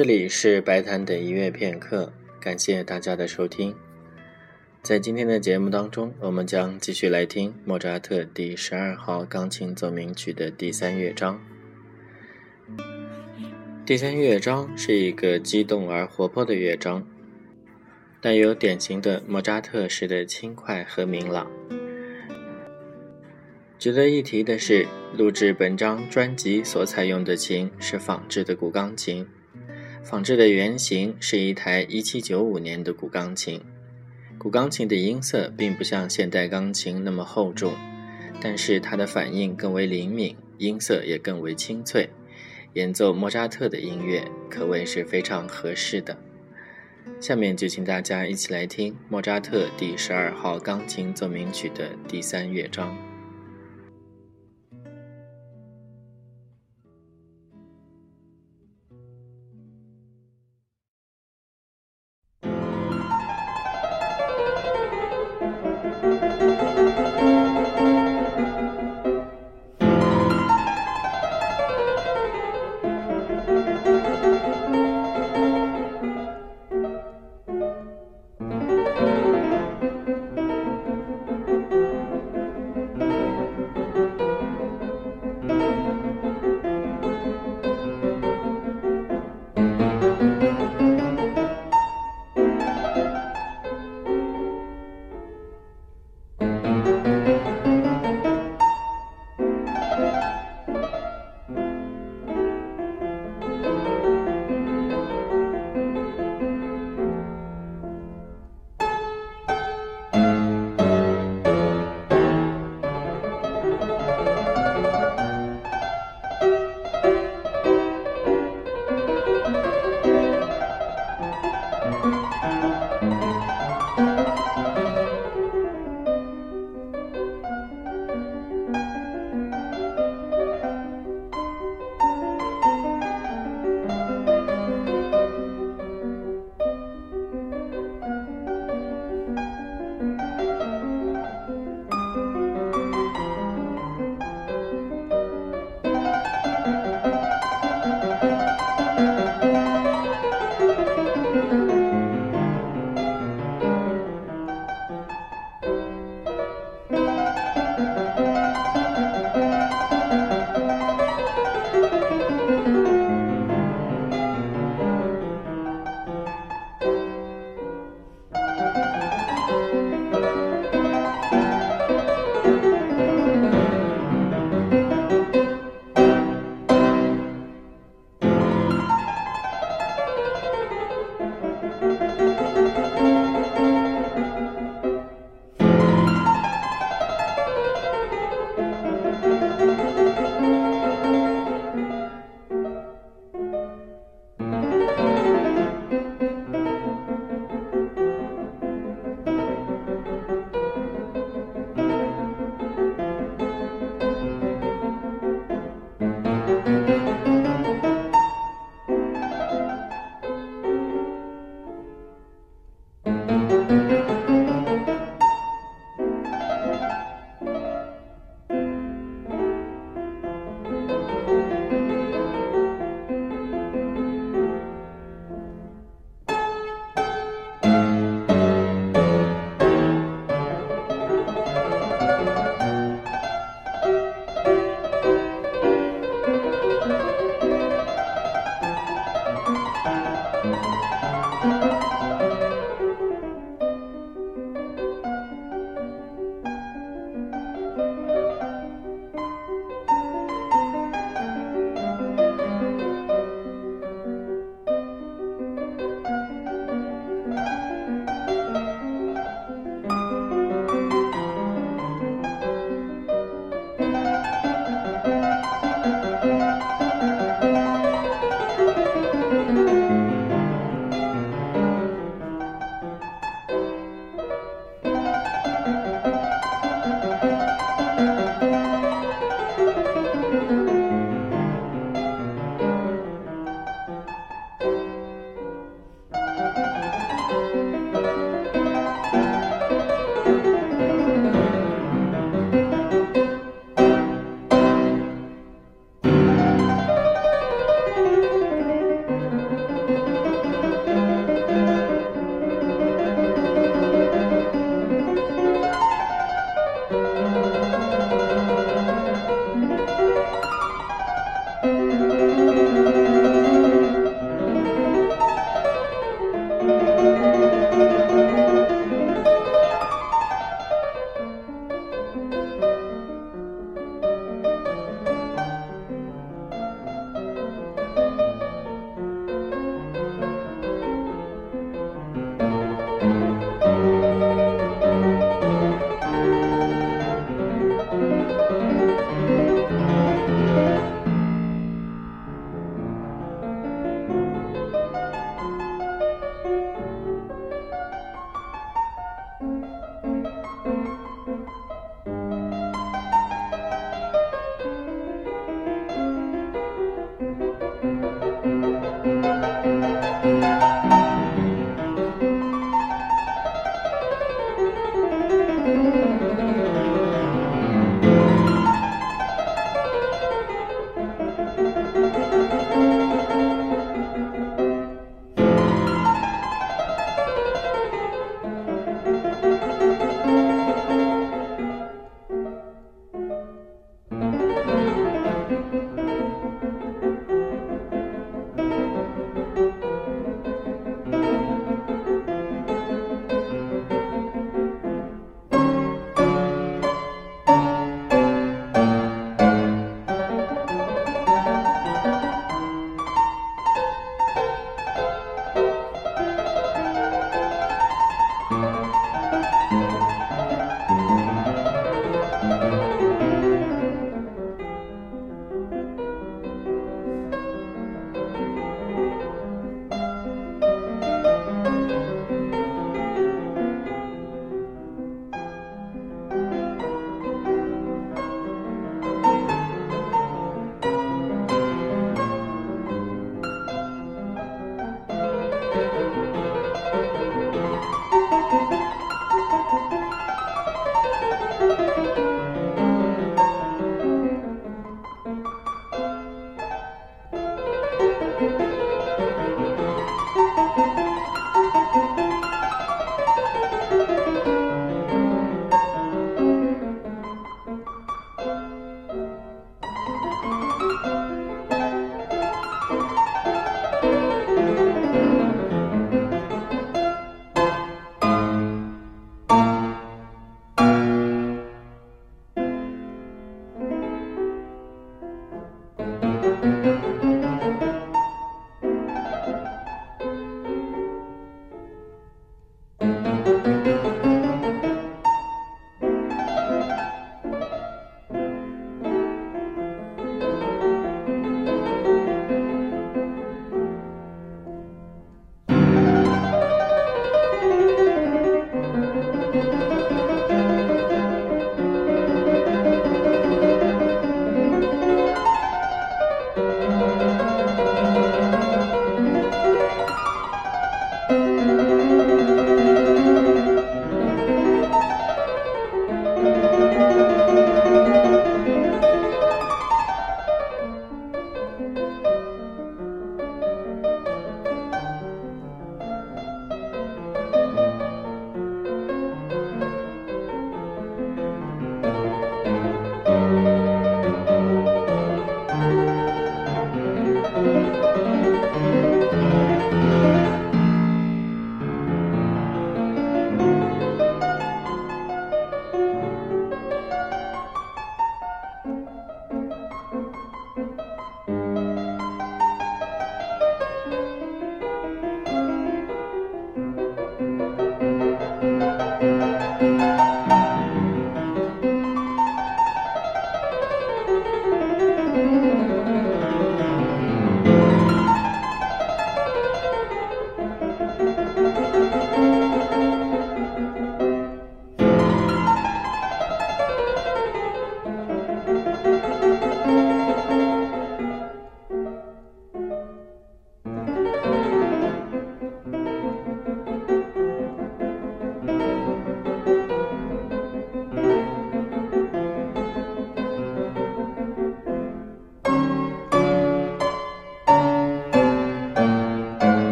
这里是白谈的音乐片刻，感谢大家的收听。在今天的节目当中，我们将继续来听莫扎特第十二号钢琴奏鸣曲的第三乐章。第三乐章是一个激动而活泼的乐章，带有典型的莫扎特式的轻快和明朗。值得一提的是，录制本张专辑所采用的琴是仿制的古钢琴，仿制的原型是一台1795年的古钢琴。古钢琴的音色并不像现代钢琴那么厚重，但是它的反应更为灵敏，音色也更为清脆，演奏莫扎特的音乐可谓是非常合适的。下面就请大家一起来听莫扎特第十二号钢琴奏鸣曲的第三乐章。